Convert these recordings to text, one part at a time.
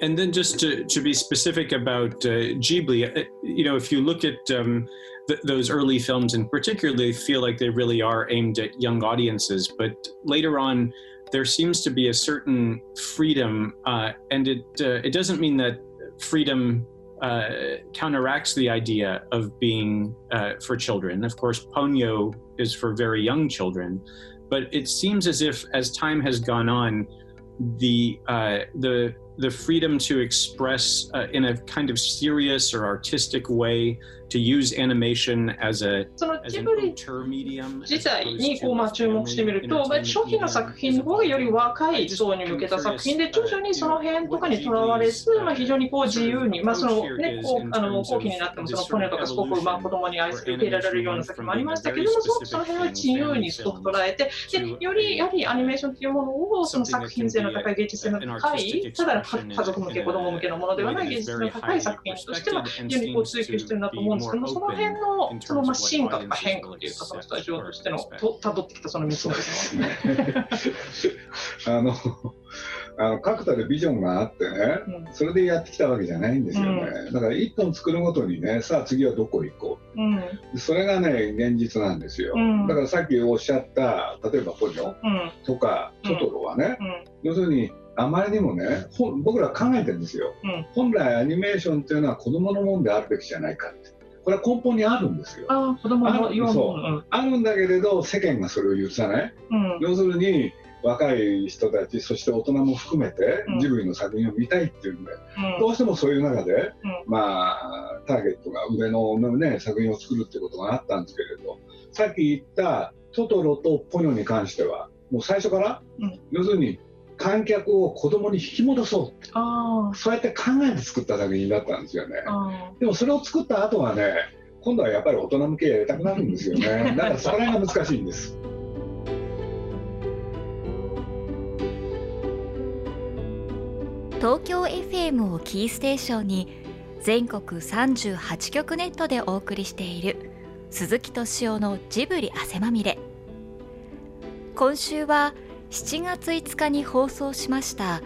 And then just to, to be specific about uh, Ghibli, uh, you know, if you look at um, th- those early films in particular, they feel like they really are aimed at young audiences. But later on, there seems to be a certain freedom, uh, and it uh, it doesn't mean that freedom uh, counteracts the idea of being uh, for children. Of course, Ponyo is for very young children, but it seems as if as time has gone on, the uh, the the freedom to express uh, in a kind of serious or artistic way to use animation as a as ジ an ブリ auteur medium 自体にこうまあ注目してみると、まあ、初期の作品の方がより若い層に向けた作品で、徐々にその辺とかにとらわれず、まあ、非常にこう自由に、まあそのね、こうあの後期になってもそのポネとかすごくまあ子供に愛受け入れられるような作品もありましたけども、すごくその辺は自由にすごく捉えて、でよりやはりアニメーションというものをその作品性の高い、芸術性の高い、ただ家族向け、子供向けのものではない芸術性の高い作品としては、非常にこう追求してるんだと思うんですけども、その辺のそのまあ進化とか変化というか、そのスタジオとしてのと辿ってきたその道のですね。あのあの確たるビジョンがあってね、うん。それでやってきたわけじゃないんですよね、だから一本作るごとにねさあ次はどこ行こう。ん。うそれがね現実なんですよ、うん。だからさっきおっしゃった例えばポニョうん。とかトトロはね、うん。要するにあまりにもね僕ら考えてるんですよ、うん。本来アニメーションっていうのは子供のもんであるべきじゃないかって。これは根本にあるんですよ。ああ、子供のそな。あるんだけれど世間がそれを許さない。うん。要するに若い人たちそして大人も含めてうん。ジブリの作品を見たいっていうんで、うん。どうしてもそういう中で、うん。まあターゲットが上の、ね、作品を作るっていうことがあったんですけれどさっき言ったトトロとポニョに関してはもう最初から、うん。要するに観客を子供に引き戻そうあそうやって考えて作った作品だったんですよね。でもそれを作った後はね今度はやっぱり大人向けやりたくなるんですよね。だからそれが難しいんです。東京 FM をキーステーションに全国38局ネットでお送りしている鈴木敏夫のジブリ汗まみれ。今週は7月5日に放送しました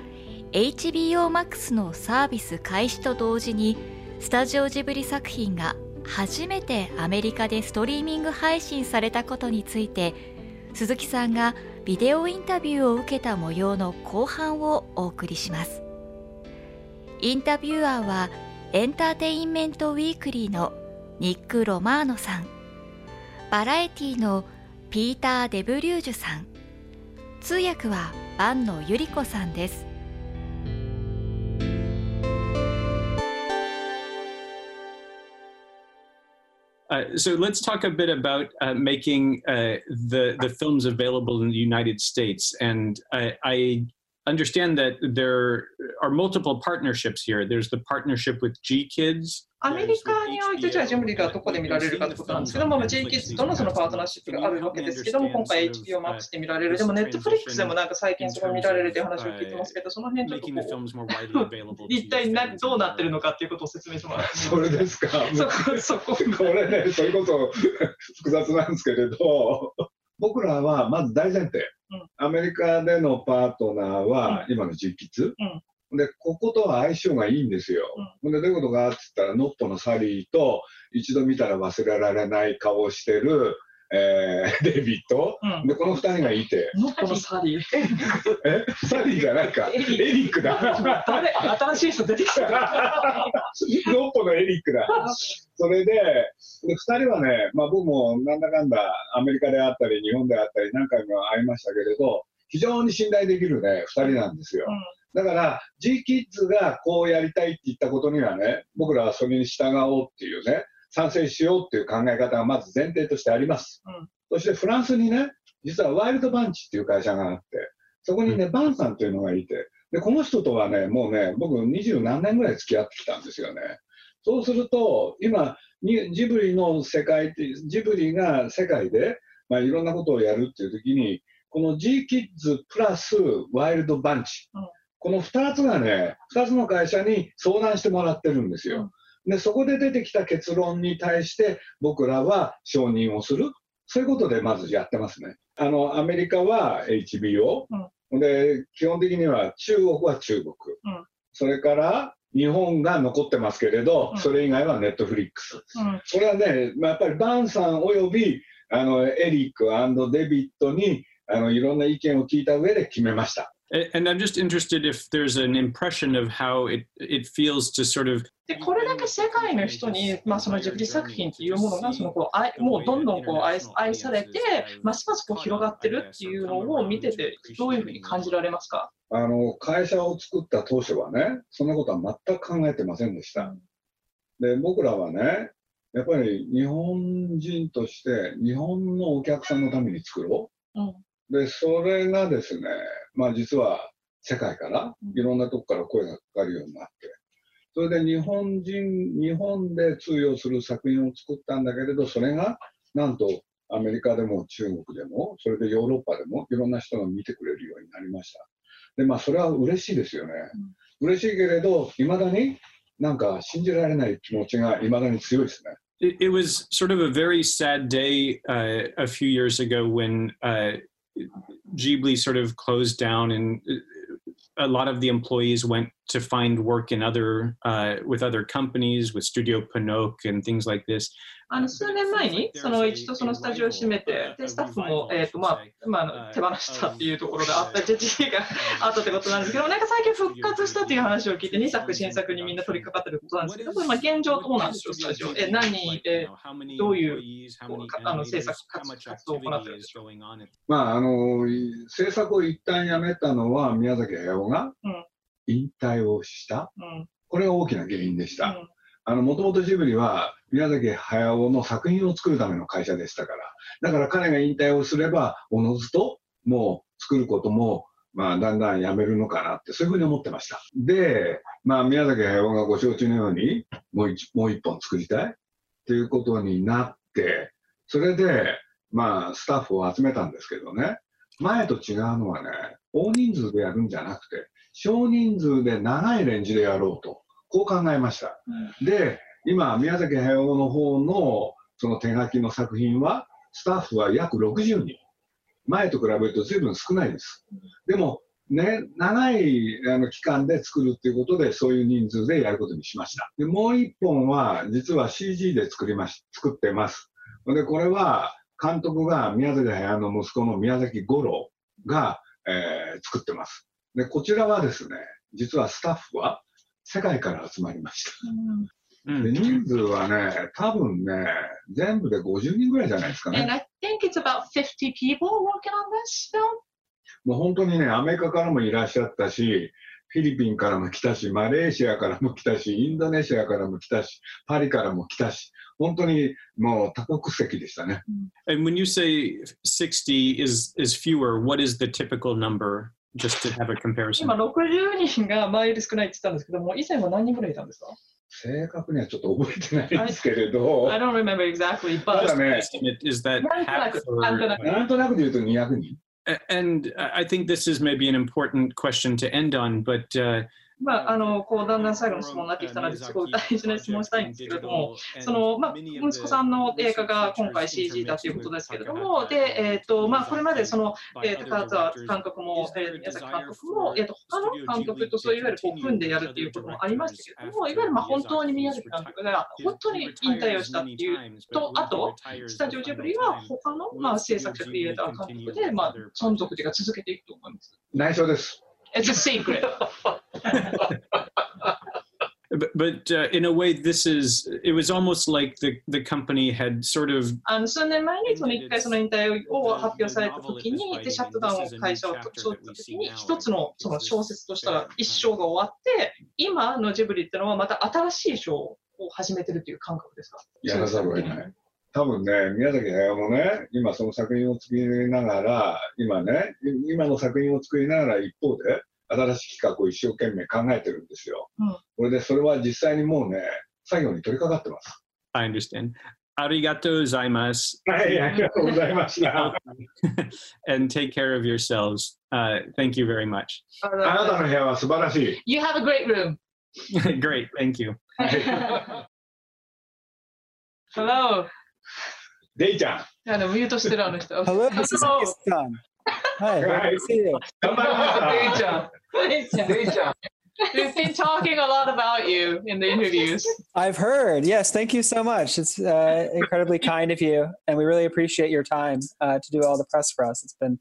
HBO Max のサービス開始と同時にスタジオジブリ作品が初めてアメリカでストリーミング配信されたことについて鈴木さんがビデオインタビューを受けた模様の後半をお送りします。インタビュアーはエンターテインメントウィークリーのニック・ロマーノさん。バラエティのピーター・デブリュージュさん。通訳は安野由里子さんです Uh, so let's talk a bit about uh, making uh, the the films available in the United States, and I, I understand that there are multiple partnerships here. There's the partnership with G Kids. アメリカにおいてじゃあジブリがどこで見られるかってことなんですけども、まあ、J キッズとのそのパートナーシップがあるわけですけども、今回 HBO Max で見られる、でも Netflix でもなんか最近そこ見られるという話を聞いてますけど、その辺ちょっとこう一体などうなってるのかっていうことを説明してもらってそれですかそこ、そこ。これね、それこそ複雑なんですけれど、僕らはまず大前提、うんアメリカでのパートナーは今の実吉、で、こことは相性がいいんですよ。でどういうことかって言ったら、ノッポのサリーと一度見たら忘れられない顔をしてる、えー デイビッド、うん。で、この二人がいて、ノッポのサリー？え？サリーじゃないか、エリックだ。誰？新しい人出てきた。ノッポのエリックだ。それで、で2人はね、まあ、僕もなんだかんだアメリカであったり、日本であったり、何回も会いましたけれど、非常に信頼できるね、2人なんですよ。だから、G キッズがこうやりたいって言ったことにはね、僕らはそれに従おうっていうね、賛成しようっていう考え方がまず前提としてあります。うんそしてフランスにね、実はワイルドバンチっていう会社があって、そこにね、バンさんというのがいて、で、この人とはね、もうね、僕二十何年ぐらい付き合ってきたんですよね。そうすると、今、にジブリの世界って、ジブリが世界で、まあ、いろんなことをやるっていう時に、この G キッズプラスワイルドバンチ、うんこの2つがね、2つの会社に相談してもらってるんですよ。で、そこで出てきた結論に対して、僕らは承認をする。そういうことでまずやってますね。あの、アメリカは HBO、で、基本的には中国は中国。それから日本が残ってますけれど、それ以外はネットフリックス。これはね、まあ、やっぱりバンさんおよびあのエリックデビッドにあのいろんな意見を聞いた上で決めました。And I'm just interested if there's an impression of how it, it feels to sort of でこれだけ世界の人に、まあ、そのジブリ作品っていうものがそのこう愛もうどんどんこう愛愛されてますますこう広がってるっていうのを見ててどういうふうに感じられますか？あの会社を作った当初はねそんなことは全く考えてませんでした。で僕らはねやっぱり日本人として日本のお客さんのために作ろう。うん。で、それがですね、まあ実は世界からいろんなとこから声がかかるようになって、それで日本人、日本で通用する作品を作ったんだけれど、それがなんとアメリカでも中国でも、それでヨーロッパでもいろんな人が見てくれるようになりました。で、まあそれは嬉しいですよね。うん、嬉しいけれど、いまだになんか信じられない気持ちがいまだに強いですね。It, it was sort of a very sad day uh, a few years ago when uh, Ghibli sort of closed down and uh, a lot of the employees went to find work in other uh, with other companies with Studio Pinocchio and things like this. あの数年前にその一度そのスタジオを閉めて、でスタッフも、えーとまあまあ、手放したっていうところがあった時期があったってことなんですけど、なんか最近復活したっていう話を聞いて、2作新作にみんな取り掛かってることなんですけど、まあ、現状どうなんでしょう、スタジオ。え何人、えー、どういうあの制作活動を行ってるんでしょう。まあ、あの制作を一旦やめたのは宮崎駿が引退をした、うん、これが大きな原因でした。もともとジブリは宮崎駿の作品を作るための会社でしたから、だから彼が引退をすれば、おのずともう作ることも、まあ、だんだんやめるのかなって、そういうふうに思ってました。で、まあ、宮崎駿がご承知のように、もう一もう一本作りたい。っていうことになって、それで、まあ、スタッフを集めたんですけどね、前と違うのはね、大人数でやるんじゃなくて、少人数で長いレンジでやろうと。こう考えました。うん、で、今、宮崎駿の方のその手書きの作品は、スタッフは約60人。前と比べると随分少ないです。でも、ね、長いあの期間で作るっていうことで、そういう人数でやることにしました。で、もう一本は、実は CG で作りまし、作ってます。で、これは、監督が宮崎駿の息子の宮崎五郎が、えー、作ってます。で、こちらはですね、実はスタッフは、世界から集まりました。うん、で人数はね、多分ね、全部で50人ぐらいじゃないですかね。And I think it's about 50 people working on this film. もう本当にね、アメリカからもいらっしゃったし、フィリピンからも来たし、マレーシアからも来たし、インドネシアからも来たし、パリからも来たし、本当にもう多国籍でしたね。And when you say 60 is, is fewer, what is the typical number? just to have a comparison. 今60人が前より少ないって言ったんですけども、以前は何人ぐらいいたんですか正確にはちょっと覚えてないんですけれど。I don't remember exactly, but ただね、is that なんとなくで言うと200人。And I think this is maybe an important question to end on, but、uh, まあ、あのこうだんだん最後の質問になってきたのですごい大事な質問したいんですけれども、そのまあ、息子さんの映画が今回 CG だということですけれども、でえーとまあ、これまでその、えー、高田監督も、えー、宮崎監督も、えーと、他の監督とそういわゆるこう組んでやるということもありましたけれども、いわゆるまあ本当に宮崎監督が本当に引退をしたっていうと、あと、スタジオジブリは他の、まあ、制作者、クリエイター、監督で、まあ、存続が続けていくと思います。内緒です。It's a secret. but, but uh, in a way, this is it was almost like the the company had sort of あの数年前にその一回その引退を発表されたときに、でシャットダウンを会社をそうったときに、一つのその小説としたら一章が終わって、今のジブリってのはまた新しい章を始めてるという感覚ですかやらざるを得ない。多分ね、宮崎駿もね、今その作品を作りながら、今ね、今の作品を作りながら一方で、新しい企画を一生懸命考えてるんですよ。うん、これでそれは実際にもうね、作業に取り掛かってます。I understand. ありがとうございます。はい、ありがとうございました。And take care of yourselves.、Uh, thank you very much. あなたの部屋は素晴らしい。You have a great room. great, thank you. Hello. デイちゃん。あのミュートしてるあの人。Hello, this is Pakistan. Hi, Hi. good to see you. 頑張りました。デイちゃん。デイちゃん。デイちゃん。 We've been talking a lot about you in the interviews. I've heard. Yes, thank you so much. It's uh, incredibly kind of you, and we really appreciate your time uh, to do all the press for us. It's been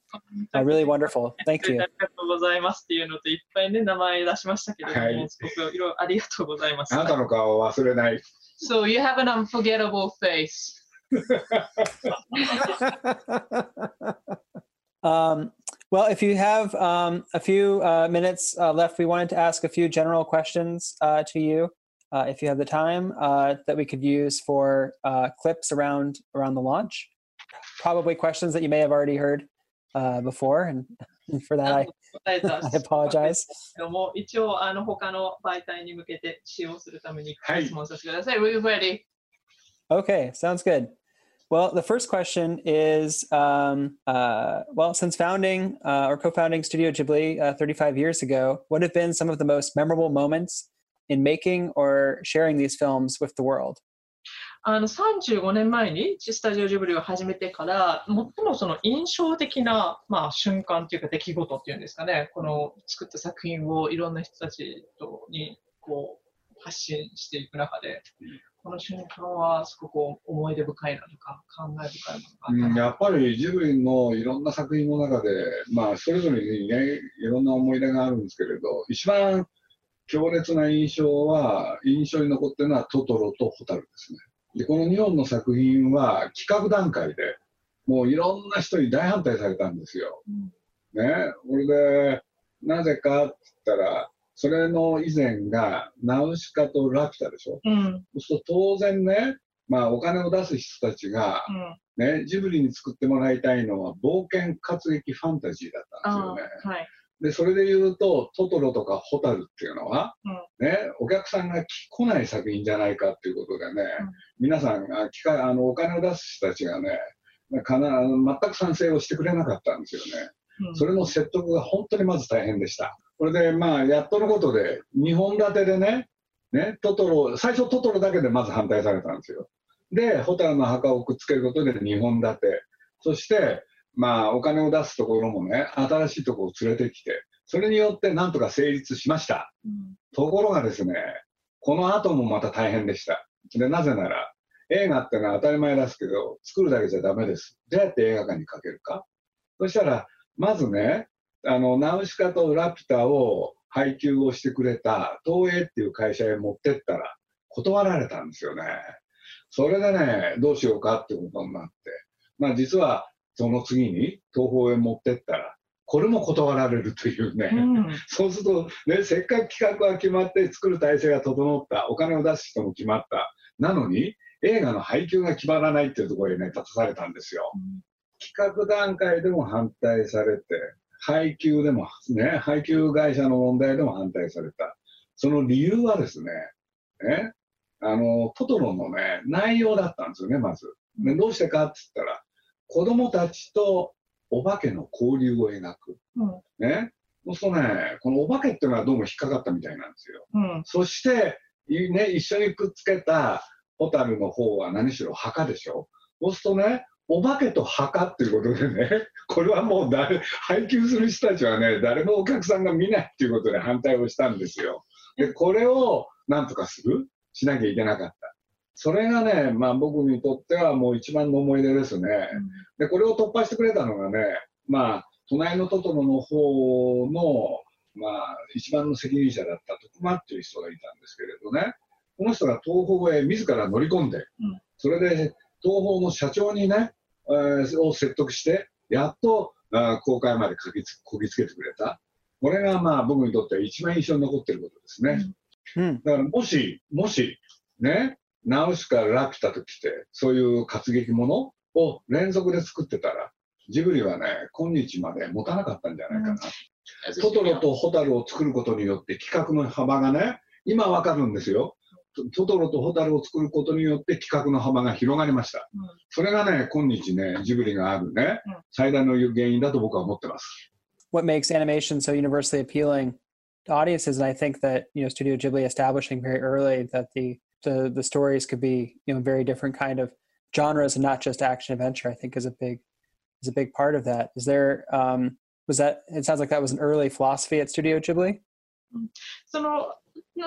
uh, really wonderful. Thank you. ありがとうございますっていうのといっぱいね名前出しましたけれども、はいすごくいろいろありがとうございます。あなたの顔を忘れない。 So you have an unforgettable face. um, well, if you have um, a few uh, minutes uh, left, we wanted to ask a few general questions uh, to you, uh, if you have the time, uh, that we could use for uh, clips around around the launch. Probably questions that you may have already heard uh, before, and, and for that, I, 答えた I apologize. けども一応あの他の媒体に向けて使用するためにはい質問させてください。Are you ready? Okay, sounds good. Well, the first question is um, uh, well, since founding uh, or co founding Studio Ghibli uh, 35 years ago, what have been some of the most memorable moments in making or sharing these films with the world? あの35年前にスタジオジブリを始めてから最もその印象的な、まあ、瞬間というか出来事っていうんですかねこの作った作品をいろんな人たちとにこう発信していく中で この瞬間はすごく思い出深いなとか感慨深いものうん、やっぱりジブリのいろんな作品の中で、まあ、それぞれにね、いろんな思い出があるんですけれど、一番強烈な印象は、印象に残ってるのはトトロとホタルですね。で、この2本の作品は企画段階でもういろんな人に大反対されたんですよ。ね、これで、なぜかって言ったら、それの以前がナウシカとラピュタでしょ？た。うんそうすると当然ね、まあお金を出す人たちが、うんね、ジブリに作ってもらいたいのは冒険活劇ファンタジーだったんあですよね。ーはいで、それで言うと、トトロとかホタルっていうのは、ね、お客さんが来ない作品じゃないかっていうことでね、うん皆さんが機会あのお金を出す人たちがね、かな全く賛成をしてくれなかったんですよね。うんそれの説得が本当にまず大変でした。これで、まあ、やっとのことで、2本立てでね、ね、トトロ、最初トトロだけでまず反対されたんですよ。で、ホタルの墓をくっつけることで2本立て。そして、まあ、お金を出すところもね、新しいところを連れてきて、それによってなんとか成立しました。うんところがですね、この後もまた大変でした。で、なぜなら、映画ってのは当たり前ですけど、作るだけじゃダメです。どうやって映画館にかけるかそしたら、まずね、あの、ナウシカとラピュタを配給をしてくれた東映っていう会社へ持ってったら、断られたんですよね。それでね、どうしようかってことになって、まあ実はその次に東宝へ持ってったら、これも断られるというね、うん。そうすると、ね、せっかく企画が決まって作る体制が整った、お金を出す人も決まった、なのに映画の配給が決まらないっていうところにね、立たされたんですよ。企画段階でも反対されて、配給でも、ね、配給会社の問題でも反対された。その理由はですね、ね、あの、トトロのね、内容だったんですよね、まず。ね、どうしてかって言ったら、子供たちとお化けの交流を描く。うんね。そうするとね、このお化けっていうのはどうも引っかかったみたいなんですよ。うんそして、いね、一緒にくっつけたホタルの方は何しろ墓でしょ。そうするとね、お化けと墓っていうことでね、これはもう誰、配給する人たちはね、誰もお客さんが見ないっていうことで反対をしたんですよ。で、これをなんとかする？しなきゃいけなかった。それがね、まあ僕にとってはもう一番の思い出ですね。で、これを突破してくれたのがね、まあ、隣のトトロの方の、まあ、一番の責任者だった徳間っていう人がいたんですけれどね、この人が東宝へ自ら乗り込んで、んそれで東宝の社長にね、えーを説得して、やっとあー公開までかぎつこぎつけてくれた。これがまあ僕にとっては一番印象に残っていることですね。Hmm. だからもし、もし、ね、ナウシカ、ラピュタと来て、そういう活劇ものを連続で作ってたら、ジブリはね、今日まで持たなかったんじゃないかな。トトロとホタルを作ることによって企画の幅がね、今わかるんですよ。トトトロとホタルを作ることによって企画の幅が広がりました。うんそれがね、今日ね、ジブリがあるねうん、最大の原因だと僕は思ってます。what makes animation so universally appealing to audiences and i think that you know studio ghibli establishing very early that the the, the stories could be you know very different kind of genres and not just action adventure i think is a big is a big part of that is there um was that it sounds like that was an early philosophy at studio ghibli その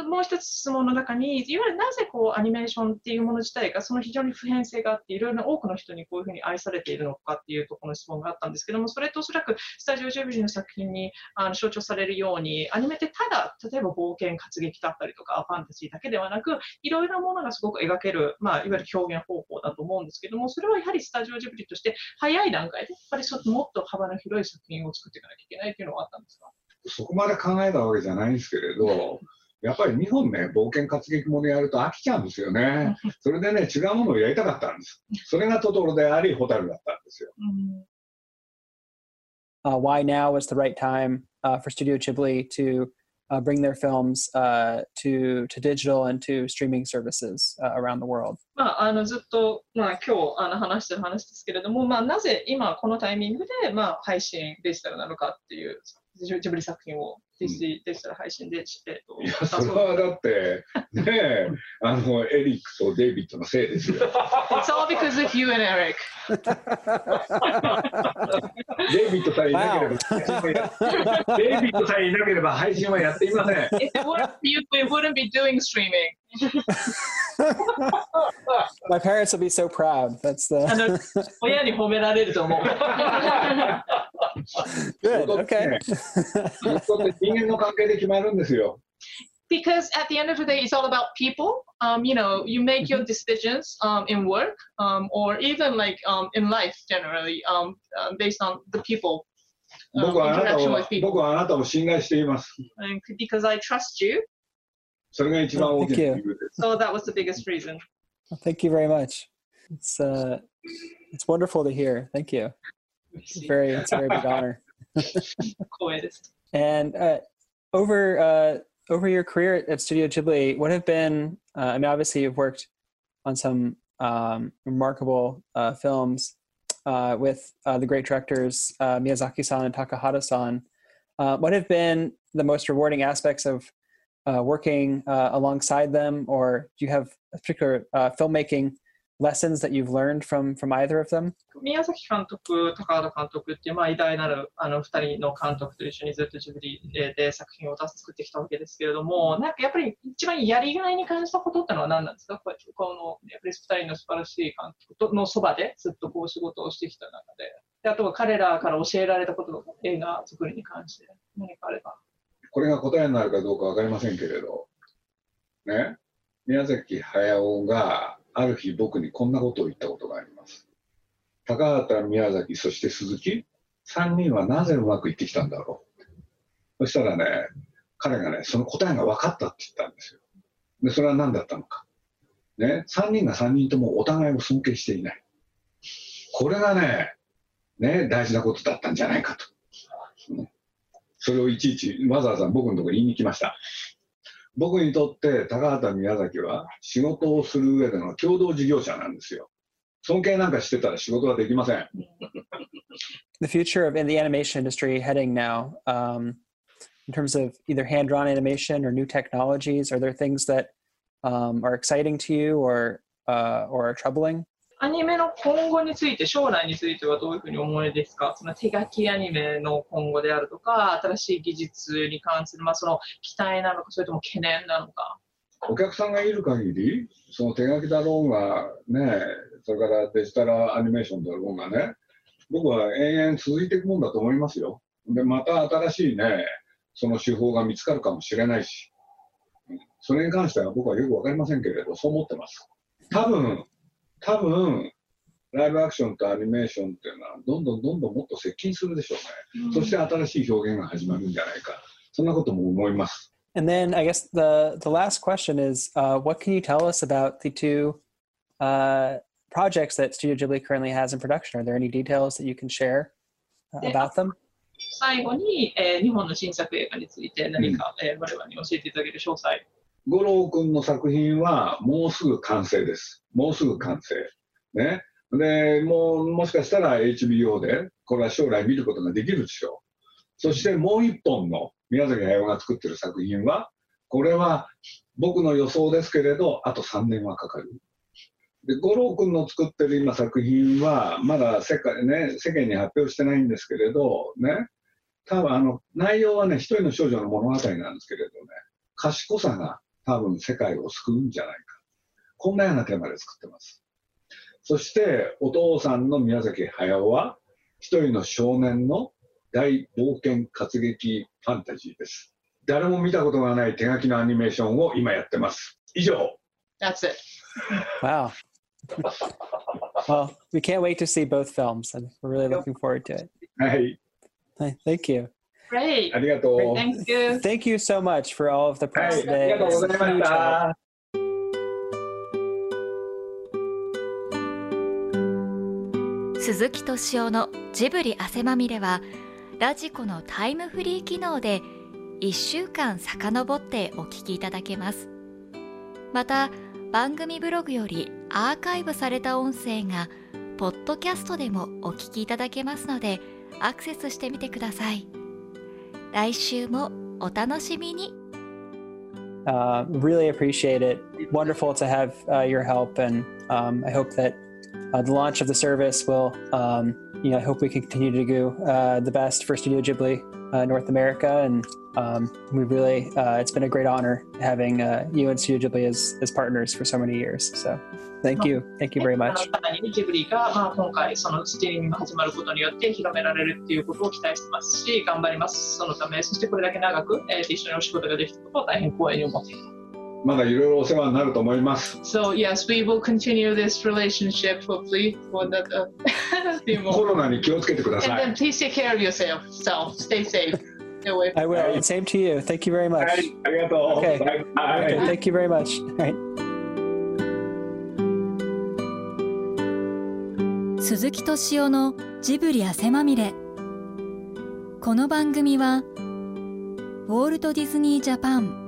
もう一つ質問の中に、いわゆるなぜこうアニメーションっていうもの自体がその非常に普遍性があって、いろいろな多くの人にこういうふうに愛されているのかっていうところの質問があったんですけども、それとおそらくスタジオジブリの作品にあの象徴されるように、アニメってただ、例えば冒険、活劇だったりとか、ファンタジーだけではなく、いろいろなものがすごく描ける、まあ、いわゆる表現方法だと思うんですけども、それはやはりスタジオジブリとして早い段階で、やっぱりもっと幅の広い作品を作っていかなきゃいけないというのはあったんですか？そこまで考えたわけじゃないんですけれど、やっぱり日本ね、冒険活劇ものやると飽きちゃうんですよね。それでね、違うものをやりたかったんです。それがトトロであり、ホタルだったんですよ。Uh, why now was the right time uh, for Studio Ghibli to uh, bring their films uh, to to digital and to streaming services uh, around the world? まあ、あのずっと、まあ、今日あの話してる話ですけれども、まあ、なぜ今このタイミングで、まあ、配信デジタルなのかっていうジブリ作品をデジデジタル配信で、えっと、いや、それはだって、ねえ、あの、エリックとデイビッドのせいですよ。It's all because of you and Eric. デイビッドさえいなければ、デイビッドさえいなければ配信はやっていません。If it weren't you, we wouldn't be doing streaming. My parents will be so proud. That's the. 親に褒められると思う。Good. Okay. because at the end of the day, it's all about people. Um, you know, you make your decisions um, in work um, or even like um, in life generally um, uh, based on the people. Um, interaction with people. because I trust you. それが一番大きな理由です。So that was the biggest reason. Well, thank you very much. It's uh, it's wonderful to hear. Thank you. It's very, it's a very big honor. and uh, over uh, over your career at Studio Ghibli, what have been? Uh, I mean, obviously, you've worked on some um, remarkable uh, films uh, with uh, the great directors Miyazaki-san and Takahata-san. what have been the most rewarding aspects of working alongside them, or do you have a particular filmmaking lessons that you've learned from from either of them? 宮崎監督、高畑監督っていう、まあ、偉大なるあの2人の監督と一緒にずっとジブリで作品を出す作ってきたわけですけれども、なんかやっぱり一番やりがいに感じたことってのは何なんですか？このやっぱり2人の素晴らしい監督のそばでずっとこう仕事をしてきた中で、であとは彼らから教えられたこととか、映画作りに関して何かあれば。これが答えになるかどうか分かりませんけれど、ね、宮崎駿がある日僕にこんなことを言ったことがあります。高畑、宮崎、そして鈴木、3人はなぜうまくいってきたんだろう。そしたらね、彼がね、その答えが分かったって言ったんですよ。で、それは何だったのか。ね、3人が3人ともお互いを尊敬していない。これがね、ね、大事なことだったんじゃないかと。それをいちいちわざわざ僕のところに言いに来ました。僕にとって高畑宮崎は仕事をする上での共同事業者なんですよ。尊敬なんかしてたら仕事はできません。The future of in the animation industry heading now, um, in terms of either hand-drawn animation or new technologies, are there things that um, are exciting to you or uh, or are troubling? アニメの今後について、将来についてはどういうふうに思いですか？その手書きアニメの今後であるとか、新しい技術に関する、まあ、その期待なのか、それとも懸念なのか？お客さんがいる限り、その手書きだろうが、ね、それからデジタルアニメーションだろうがね、僕は延々続いていくもんだと思いますよ。で、また新しいね、その手法が見つかるかもしれないし、それに関しては僕はよくわかりませんけれど、そう思ってます。多分、多分ライブアクションとアニメーションっていうのはどんどんどんどんもっと接近するでしょうね、うん、そして新しい表現が始まるんじゃないかそんなことも思います And then I guess the the last question is uh, what can you tell us about the two uh, projects that Studio Ghibli currently has in production? Are there any details that you can share uh, about them? 最後に、えー、日本の新作映画について何か、うん、えー、我々に教えていただける詳細五郎君の作品はもうすぐ完成です。もうすぐ完成。ね。で、もう、もしかしたら HBO で、これは将来見ることができるでしょう。そしてもう一本の宮崎駿が作ってる作品は、これは僕の予想ですけれど、あと3年はかかる。で、五郎君の作ってる今作品は、まだ世界、ね、世間に発表してないんですけれど、ね、多分あの内容はね、一人の少女の物語なんですけれどね、賢さが多分世界を救うんじゃないか。こんなようなテーマで作ってます。そしてお父さんの宮崎駿は一人の少年の大冒険活劇ファンタジーです。誰も見たことがない手書きのアニメーションを今やってます。以上。That's it. Wow. well, we can't wait to see both films, and we're really looking forward to it. はい。Thank you. Great. ありがとう。Thank you. Thank you so much for all of the press today. ありがとうございました。鈴木敏夫のジブリ汗まみれはラジコのタイムフリー機能で1週間遡ってお聞きいただけますまた番組ブログよりアーカイブされた音声がポッドキャストでもお聞きいただけますのでアクセスしてみてください来週もお楽しみに Uh, really appreciate it. Wonderful to have uh, your help, and um, I hope that uh, the launch of the service will, um, you know, I hope we can continue to do uh, the best for Studio Ghibli uh, North America, and um, we really, uh, it's been a great honor having uh, you and Studio Ghibli as, as partners for so many years. So thank you. Thank you very much. ジブリが、まあ、今回そのストリーミングが始まることによって広められるっていうことを期待してますし、頑張ります。そのため、そしてこれだけ長く、えー、一緒にお仕事ができたことを大変光栄に思っています。 まだいろいろお世話になると思います。So yes, we will continue this relationship hopefully for the, uh, コロナに気をつけてください。And then please take care of yourself. So stay safe. I will. And same to you. Thank you very much. はい、ありがとう。Okay. Okay. Thank you very much. Right. 鈴木敏夫のジブリ汗まみれこの番組はウォルト・ディズニー・ジャパン